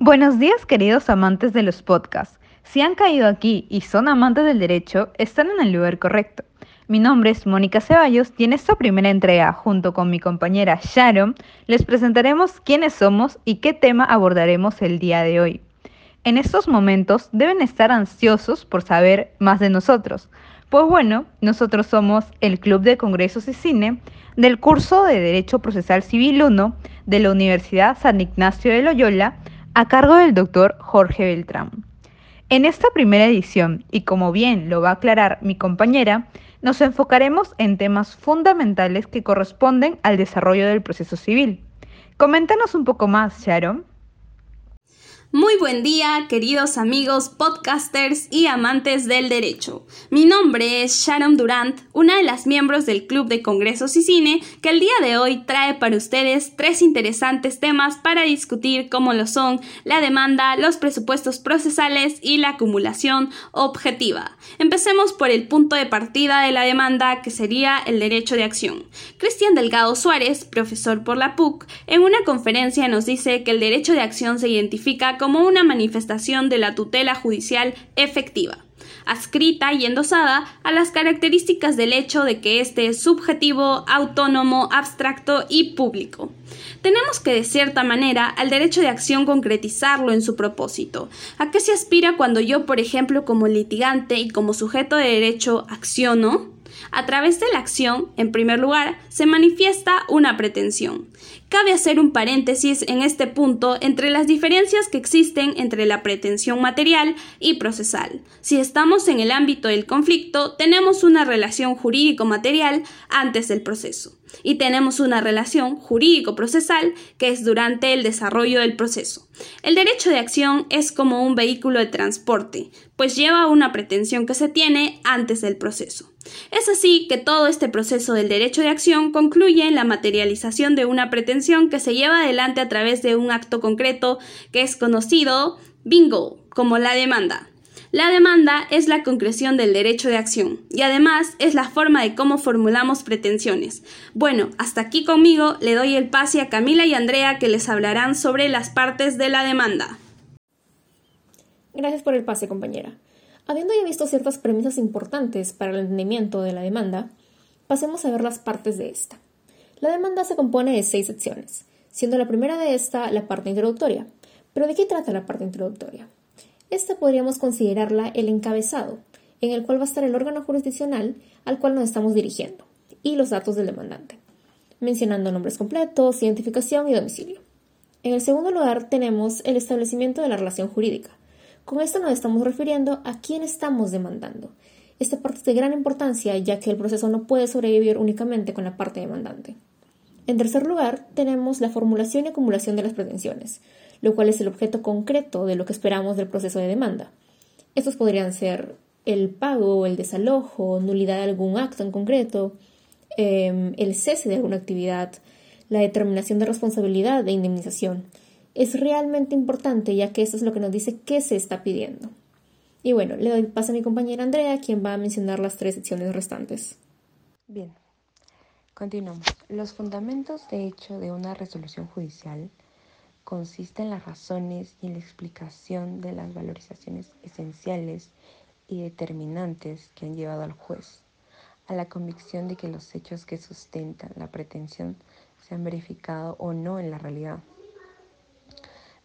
Buenos días queridos amantes de los podcasts. Si han caído aquí y son amantes del derecho, están en el lugar correcto. Mi nombre es Mónica Ceballos y en esta primera entrega, junto con mi compañera Sharon, les presentaremos quiénes somos y qué tema abordaremos el día de hoy. En estos momentos deben estar ansiosos por saber más de nosotros. Pues bueno, nosotros somos el Club de Congresos y Cine del curso de Derecho Procesal Civil 1 de la Universidad San Ignacio de Loyola a cargo del doctor Jorge Beltrán. En esta primera edición, y como bien lo va a aclarar mi compañera, nos enfocaremos en temas fundamentales que corresponden al desarrollo del proceso civil. Coméntanos un poco más, Sharon. Muy buen día, queridos amigos podcasters y amantes del derecho. Mi nombre es Sharon Durant, una de las miembros del Club de Congresos y Cine, que el día de hoy trae para ustedes tres interesantes temas para discutir como lo son la demanda, los presupuestos procesales y la acumulación objetiva. Empecemos por el punto de partida de la demanda, que sería el derecho de acción. Cristian Delgado Suárez, profesor por la PUC, en una conferencia nos dice que el derecho de acción se identifica como una manifestación de la tutela judicial efectiva, adscrita y endosada a las características del hecho de que éste es subjetivo, autónomo, abstracto y público. Tenemos que, de cierta manera, al derecho de acción concretizarlo en su propósito. ¿A qué se aspira cuando yo, por ejemplo, como litigante y como sujeto de derecho, acciono? A través de la acción, en primer lugar, se manifiesta una pretensión. Cabe hacer un paréntesis en este punto entre las diferencias que existen entre la pretensión material y procesal. Si estamos en el ámbito del conflicto, tenemos una relación jurídico-material antes del proceso y tenemos una relación jurídico-procesal que es durante el desarrollo del proceso. El derecho de acción es como un vehículo de transporte, pues lleva una pretensión que se tiene antes del proceso. Es así que todo este proceso del derecho de acción concluye en la materialización de una pretensión que se lleva adelante a través de un acto concreto que es conocido, bingo, como la demanda. La demanda es la concreción del derecho de acción y además es la forma de cómo formulamos pretensiones. Bueno, hasta aquí conmigo le doy el pase a Camila y Andrea que les hablarán sobre las partes de la demanda. Gracias por el pase, compañera. Habiendo ya visto ciertas premisas importantes para el entendimiento de la demanda, pasemos a ver las partes de esta. La demanda se compone de seis secciones, siendo la primera de esta la parte introductoria. ¿Pero de qué trata la parte introductoria? Esta podríamos considerarla el encabezado, en el cual va a estar el órgano jurisdiccional al cual nos estamos dirigiendo, y los datos del demandante, mencionando nombres completos, identificación y domicilio. En el segundo lugar tenemos el establecimiento de la relación jurídica, con esto nos estamos refiriendo a quién estamos demandando. Esta parte es de gran importancia ya que el proceso no puede sobrevivir únicamente con la parte demandante. En tercer lugar, tenemos la formulación y acumulación de las pretensiones, lo cual es el objeto concreto de lo que esperamos del proceso de demanda. Estos podrían ser el pago, el desalojo, nulidad de algún acto en concreto, em, el cese de alguna actividad, la determinación de responsabilidad e indemnización es realmente importante ya que esto es lo que nos dice qué se está pidiendo. Y bueno, le doy paso a mi compañera Andrea, quien va a mencionar las tres secciones restantes. Bien, continuamos. Los fundamentos de hecho de una resolución judicial consisten en las razones y en la explicación de las valorizaciones esenciales y determinantes que han llevado al juez a la convicción de que los hechos que sustentan la pretensión se han verificado o no en la realidad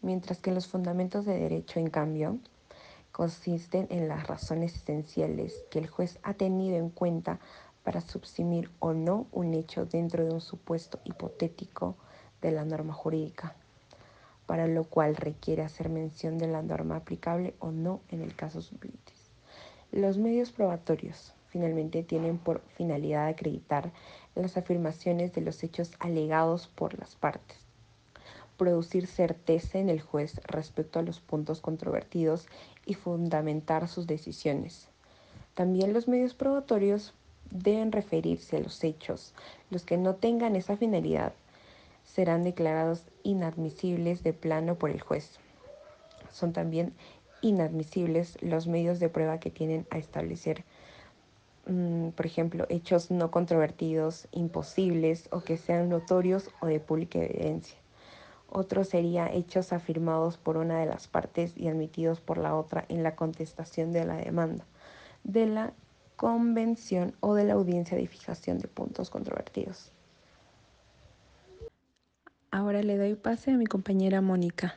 mientras que los fundamentos de derecho, en cambio, consisten en las razones esenciales que el juez ha tenido en cuenta para subsumir o no un hecho dentro de un supuesto hipotético de la norma jurídica, para lo cual requiere hacer mención de la norma aplicable o no en el caso sublitis. Los medios probatorios finalmente tienen por finalidad acreditar las afirmaciones de los hechos alegados por las partes producir certeza en el juez respecto a los puntos controvertidos y fundamentar sus decisiones. También los medios probatorios deben referirse a los hechos. Los que no tengan esa finalidad serán declarados inadmisibles de plano por el juez. Son también inadmisibles los medios de prueba que tienen a establecer, mm, por ejemplo, hechos no controvertidos, imposibles o que sean notorios o de pública evidencia Otro sería hechos afirmados por una de las partes y admitidos por la otra en la contestación de la demanda, de la convención o de la audiencia de fijación de puntos controvertidos. Ahora le doy pase a mi compañera Mónica.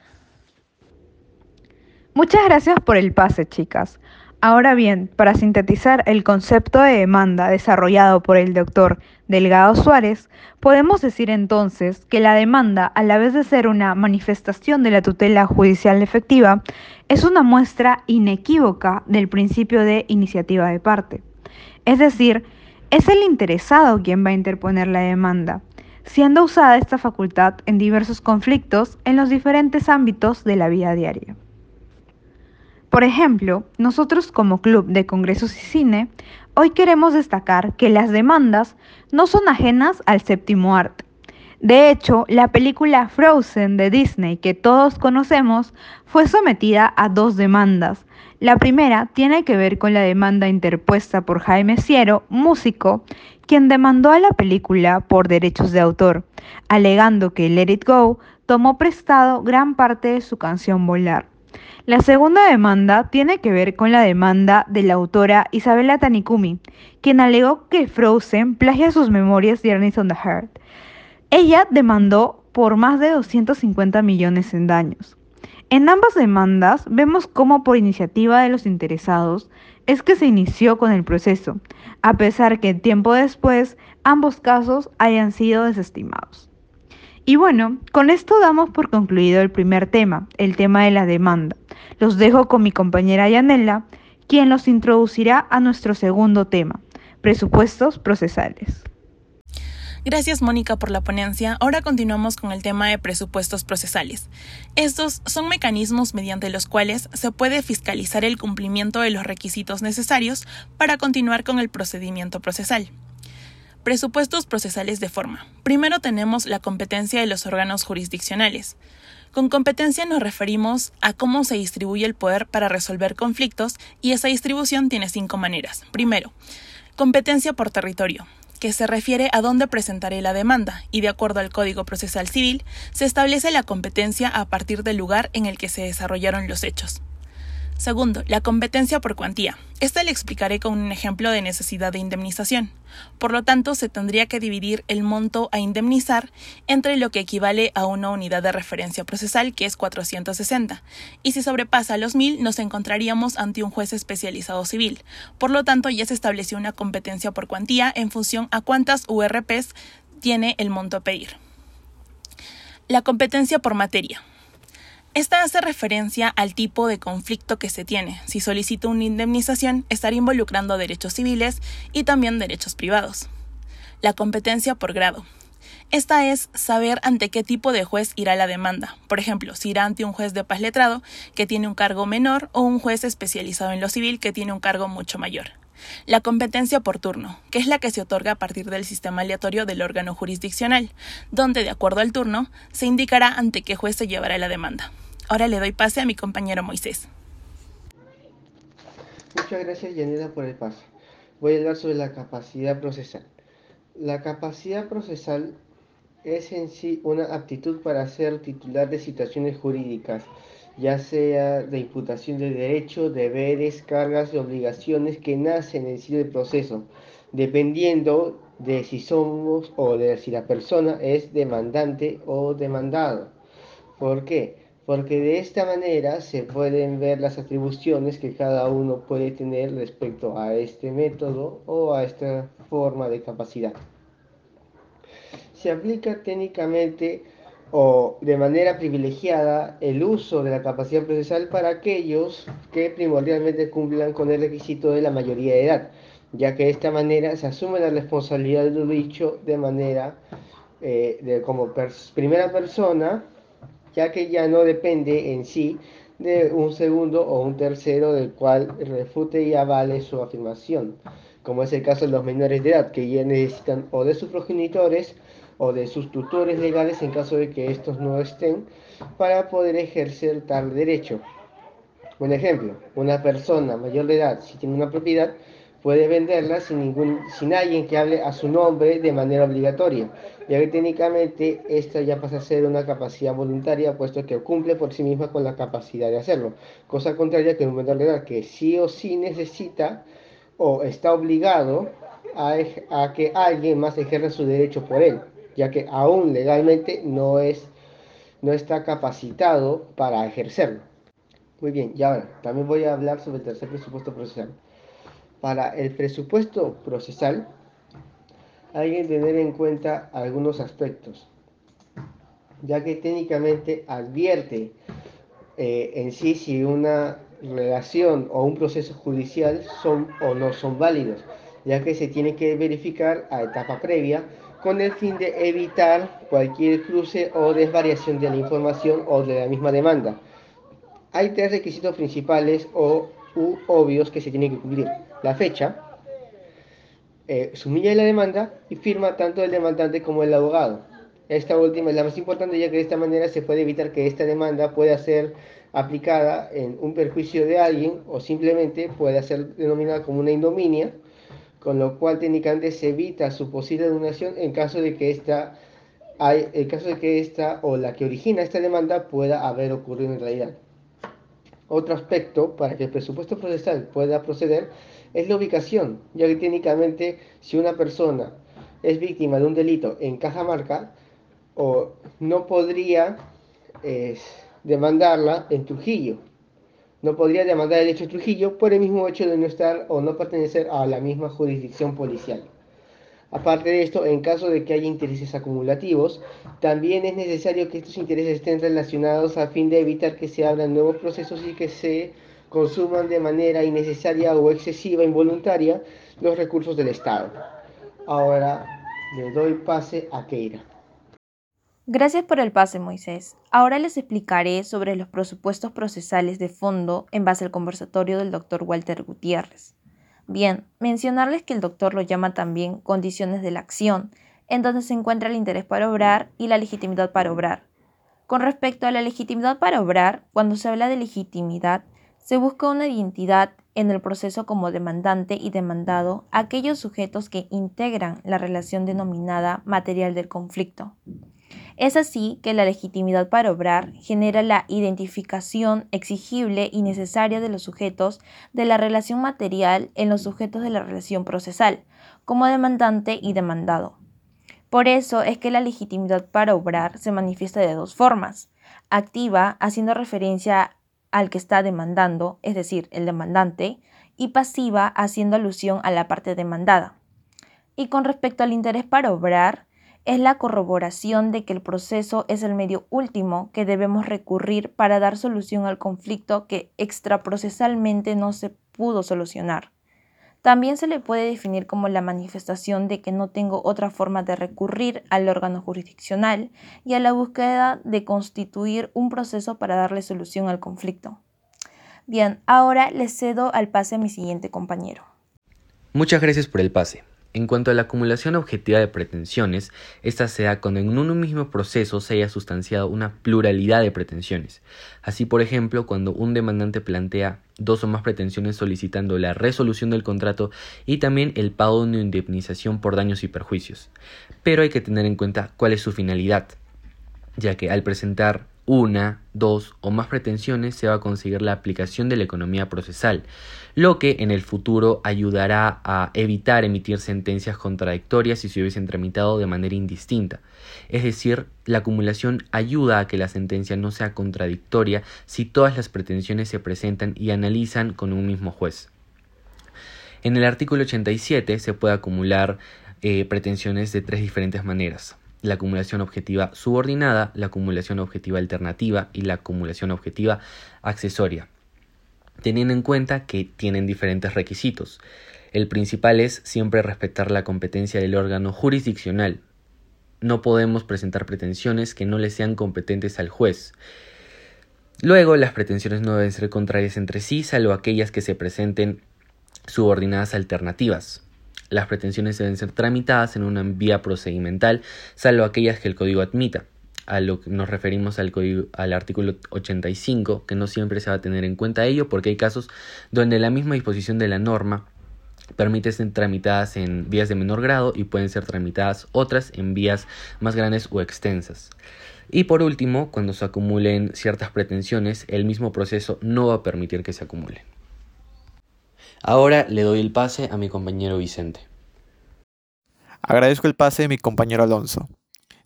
Muchas gracias por el pase, chicas. Ahora bien, para sintetizar el concepto de demanda desarrollado por el doctor Delgado Suárez, podemos decir entonces que la demanda, a la vez de ser una manifestación de la tutela judicial efectiva, es una muestra inequívoca del principio de iniciativa de parte. Es decir, es el interesado quien va a interponer la demanda, siendo usada esta facultad en diversos conflictos en los diferentes ámbitos de la vida diaria. Por ejemplo, nosotros como Club de Congresos y Cine, hoy queremos destacar que las demandas no son ajenas al séptimo arte. De hecho, la película Frozen de Disney que todos conocemos fue sometida a dos demandas. La primera tiene que ver con la demanda interpuesta por Jaime Ciero, músico, quien demandó a la película por derechos de autor, alegando que Let It Go tomó prestado gran parte de su canción Volar. La segunda demanda tiene que ver con la demanda de la autora Isabella Tanikumi, quien alegó que Frozen plagia sus memorias de Ernest on the Heart. Ella demandó por más de 250 millones en daños. En ambas demandas vemos cómo por iniciativa de los interesados es que se inició con el proceso, a pesar que tiempo después ambos casos hayan sido desestimados. Y bueno, con esto damos por concluido el primer tema, el tema de la demanda. Los dejo con mi compañera Yanela, quien los introducirá a nuestro segundo tema, presupuestos procesales. Gracias Mónica por la ponencia. Ahora continuamos con el tema de presupuestos procesales. Estos son mecanismos mediante los cuales se puede fiscalizar el cumplimiento de los requisitos necesarios para continuar con el procedimiento procesal. Presupuestos procesales de forma. Primero tenemos la competencia de los órganos jurisdiccionales. Con competencia nos referimos a cómo se distribuye el poder para resolver conflictos y esa distribución tiene cinco maneras. Primero, competencia por territorio, que se refiere a dónde presentaré la demanda y de acuerdo al Código Procesal Civil se establece la competencia a partir del lugar en el que se desarrollaron los hechos. Segundo, la competencia por cuantía. Esta le explicaré con un ejemplo de necesidad de indemnización. Por lo tanto, se tendría que dividir el monto a indemnizar entre lo que equivale a una unidad de referencia procesal, que es 460. Y si sobrepasa los 1000, nos encontraríamos ante un juez especializado civil. Por lo tanto, ya se estableció una competencia por cuantía en función a cuántas URPs tiene el monto a pedir. La competencia por materia. Esta hace referencia al tipo de conflicto que se tiene. Si solicito una indemnización, estaría involucrando derechos civiles y también derechos privados. La competencia por grado. Esta es saber ante qué tipo de juez irá la demanda. Por ejemplo, si irá ante un juez de paz letrado que tiene un cargo menor o un juez especializado en lo civil que tiene un cargo mucho mayor. La competencia por turno, que es la que se otorga a partir del sistema aleatorio del órgano jurisdiccional, donde, de acuerdo al turno, se indicará ante qué juez se llevará la demanda. Ahora le doy pase a mi compañero Moisés. Muchas gracias, Yanela, por el pase. Voy a hablar sobre la capacidad procesal. La capacidad procesal es en sí una aptitud para ser titular de situaciones jurídicas, ya sea de imputación de derechos, deberes, cargas y obligaciones que nacen en sí del proceso, dependiendo de si somos o de si la persona es demandante o demandado. ¿Por qué? Porque de esta manera se pueden ver las atribuciones que cada uno puede tener respecto a este método o a esta forma de capacidad. Se aplica técnicamente o de manera privilegiada el uso de la capacidad procesal para aquellos que primordialmente cumplan con el requisito de la mayoría de edad, ya que de esta manera se asume la responsabilidad de lo dicho de manera eh, de, como primera persona ya que ya no depende en sí de un segundo o un tercero del cual refute y avale su afirmación, como es el caso de los menores de edad, que ya necesitan o de sus progenitores o de sus tutores legales en caso de que estos no estén para poder ejercer tal derecho. Un ejemplo, una persona mayor de edad, si tiene una propiedad, puede venderla sin, ningún, sin alguien que hable a su nombre de manera obligatoria, ya que técnicamente esta ya pasa a ser una capacidad voluntaria, puesto que cumple por sí misma con la capacidad de hacerlo, cosa contraria que un vendedor legal que sí o sí necesita o está obligado a, a que alguien más ejerza su derecho por él, ya que aún legalmente no, es, no está capacitado para ejercerlo. Muy bien, y ahora también voy a hablar sobre el tercer presupuesto procesal. Para el presupuesto procesal hay que tener en cuenta algunos aspectos, ya que técnicamente advierte eh, en sí si una relación o un proceso judicial son o no son válidos, ya que se tiene que verificar a etapa previa con el fin de evitar cualquier cruce o desvariación de la información o de la misma demanda. Hay tres requisitos principales o obvios que se tienen que cumplir la fecha, eh, sumilla la demanda y firma tanto el demandante como el abogado. Esta última es la más importante ya que de esta manera se puede evitar que esta demanda pueda ser aplicada en un perjuicio de alguien o simplemente pueda ser denominada como una indominia, con lo cual técnicamente se evita su posible donación en caso de que esta, hay, caso de que esta o la que origina esta demanda pueda haber ocurrido en realidad. Otro aspecto para que el presupuesto procesal pueda proceder es la ubicación, ya que técnicamente si una persona es víctima de un delito en Cajamarca, o no podría demandarla en Trujillo. No podría demandar el hecho de Trujillo por el mismo hecho de no estar o no pertenecer a la misma jurisdicción policial. Aparte de esto, en caso de que haya intereses acumulativos, también es necesario que estos intereses estén relacionados a fin de evitar que se abran nuevos procesos y que se consuman de manera innecesaria o excesiva, involuntaria, los recursos del Estado. Ahora le doy pase a Keira. Gracias por el pase, Moisés. Ahora les explicaré sobre los presupuestos procesales de fondo en base al conversatorio del doctor Walter Gutiérrez. Bien, mencionarles que el doctor lo llama también condiciones de la acción, en donde se encuentra el interés para obrar y la legitimidad para obrar. Con respecto a la legitimidad para obrar, cuando se habla de legitimidad, se busca una identidad en el proceso como demandante y demandado aquellos sujetos que integran la relación denominada material del conflicto. Es así que la legitimidad para obrar genera la identificación exigible y necesaria de los sujetos de la relación material en los sujetos de la relación procesal, como demandante y demandado. Por eso es que la legitimidad para obrar se manifiesta de dos formas. Activa, haciendo referencia al que está demandando, es decir, el demandante, y pasiva, haciendo alusión a la parte demandada. Y con respecto al interés para obrar, es la corroboración de que el proceso es el medio último que debemos recurrir para dar solución al conflicto que extraprocesalmente no se pudo solucionar. También se le puede definir como la manifestación de que no tengo otra forma de recurrir al órgano jurisdiccional y a la búsqueda de constituir un proceso para darle solución al conflicto. Bien, ahora le cedo al pase a mi siguiente compañero. Muchas gracias por el pase. En cuanto a la acumulación objetiva de pretensiones, esta se da cuando en un mismo proceso se haya sustanciado una pluralidad de pretensiones. Así, por ejemplo, cuando un demandante plantea dos o más pretensiones solicitando la resolución del contrato y también el pago de una indemnización por daños y perjuicios. Pero hay que tener en cuenta cuál es su finalidad, ya que al presentar una, dos o más pretensiones se va a conseguir la aplicación de la economía procesal, lo que en el futuro ayudará a evitar emitir sentencias contradictorias si se hubiesen tramitado de manera indistinta. Es decir, la acumulación ayuda a que la sentencia no sea contradictoria si todas las pretensiones se presentan y analizan con un mismo juez. En el artículo 87 se puede acumular eh, pretensiones de tres diferentes maneras la acumulación objetiva subordinada, la acumulación objetiva alternativa y la acumulación objetiva accesoria, teniendo en cuenta que tienen diferentes requisitos. El principal es siempre respetar la competencia del órgano jurisdiccional. No podemos presentar pretensiones que no le sean competentes al juez. Luego, las pretensiones no deben ser contrarias entre sí, salvo aquellas que se presenten subordinadas alternativas. Las pretensiones deben ser tramitadas en una vía procedimental, salvo aquellas que el código admita. A lo que nos referimos al, código, al artículo 85, que no siempre se va a tener en cuenta ello, porque hay casos donde la misma disposición de la norma permite ser tramitadas en vías de menor grado y pueden ser tramitadas otras en vías más grandes o extensas. Y por último, cuando se acumulen ciertas pretensiones, el mismo proceso no va a permitir que se acumulen. Ahora le doy el pase a mi compañero Vicente. Agradezco el pase de mi compañero Alonso.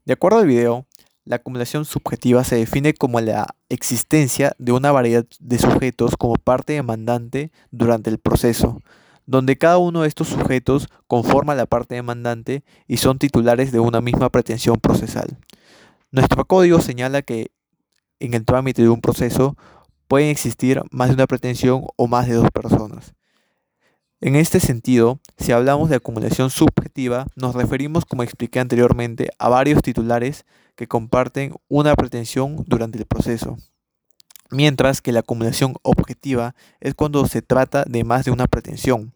De acuerdo al video, la acumulación subjetiva se define como la existencia de una variedad de sujetos como parte demandante durante el proceso, donde cada uno de estos sujetos conforma la parte demandante y son titulares de una misma pretensión procesal. Nuestro código señala que en el trámite de un proceso pueden existir más de una pretensión o más de dos personas. En este sentido, si hablamos de acumulación subjetiva, nos referimos, como expliqué anteriormente, a varios titulares que comparten una pretensión durante el proceso. Mientras que la acumulación objetiva es cuando se trata de más de una pretensión.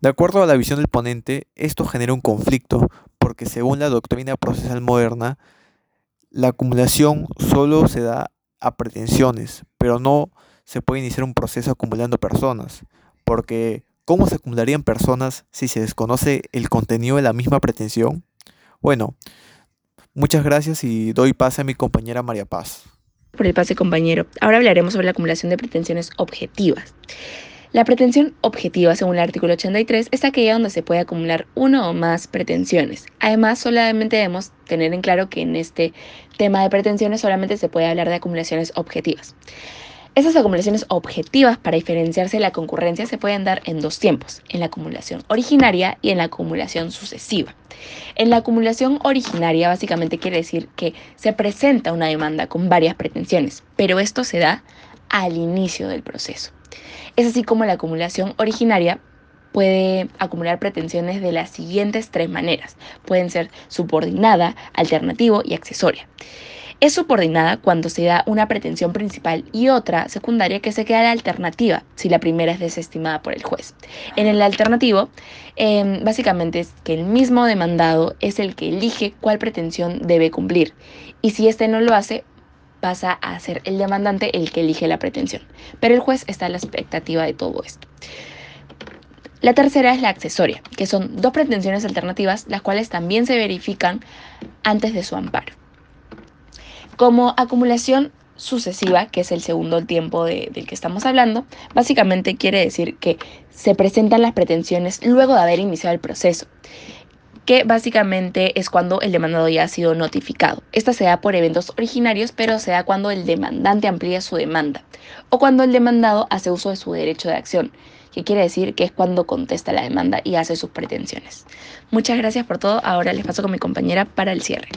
De acuerdo a la visión del ponente, esto genera un conflicto porque según la doctrina procesal moderna, la acumulación solo se da a pretensiones, pero no se puede iniciar un proceso acumulando personas, porque ¿cómo se acumularían personas si se desconoce el contenido de la misma pretensión? Bueno, muchas gracias y doy pase a mi compañera María Paz. Por el pase compañero, ahora hablaremos sobre la acumulación de pretensiones objetivas. La pretensión objetiva, según el artículo 83, es aquella donde se puede acumular uno o más pretensiones. Además, solamente debemos tener en claro que en este tema de pretensiones solamente se puede hablar de acumulaciones objetivas. Esas acumulaciones objetivas, para diferenciarse de la concurrencia, se pueden dar en dos tiempos, en la acumulación originaria y en la acumulación sucesiva. En la acumulación originaria básicamente quiere decir que se presenta una demanda con varias pretensiones, pero esto se da al inicio del proceso. Es así como la acumulación originaria puede acumular pretensiones de las siguientes tres maneras. Pueden ser subordinada, alternativo y accesoria. Es subordinada cuando se da una pretensión principal y otra secundaria que se queda la alternativa si la primera es desestimada por el juez. En el alternativo, em, básicamente es que el mismo demandado es el que elige cuál pretensión debe cumplir y si éste no lo hace, pasa a ser el demandante el que elige la pretensión, pero el juez está a la expectativa de todo esto. La tercera es la accesoria, que son dos pretensiones alternativas, las cuales también se verifican antes de su amparo. Como acumulación sucesiva, que es el segundo tiempo del que estamos hablando, básicamente quiere decir que se presentan las pretensiones luego de haber iniciado el proceso que básicamente es cuando el demandado ya ha sido notificado. Esta se da por eventos originarios, pero se da cuando el demandante amplía su demanda o cuando el demandado hace uso de su derecho de acción, que quiere decir que es cuando contesta la demanda y hace sus pretensiones. Muchas gracias por todo. Ahora les paso con mi compañera para el cierre.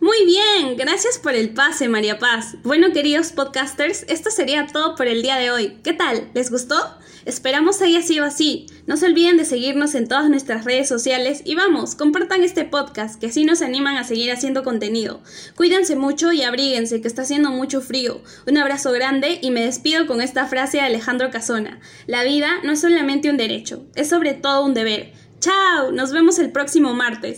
Muy bien, gracias por el pase, María Paz. Bueno, queridos podcasters, esto sería todo por el día de hoy. ¿Qué tal? ¿Les gustó? Esperamos haya sido así. No se olviden de seguirnos en todas nuestras redes sociales y vamos, compartan este podcast, que así nos animan a seguir haciendo contenido. Cuídense mucho y abríguense, que está haciendo mucho frío. Un abrazo grande y me despido con esta frase de Alejandro Casona. La vida no es solamente un derecho, es sobre todo un deber. ¡Chao! Nos vemos el próximo martes.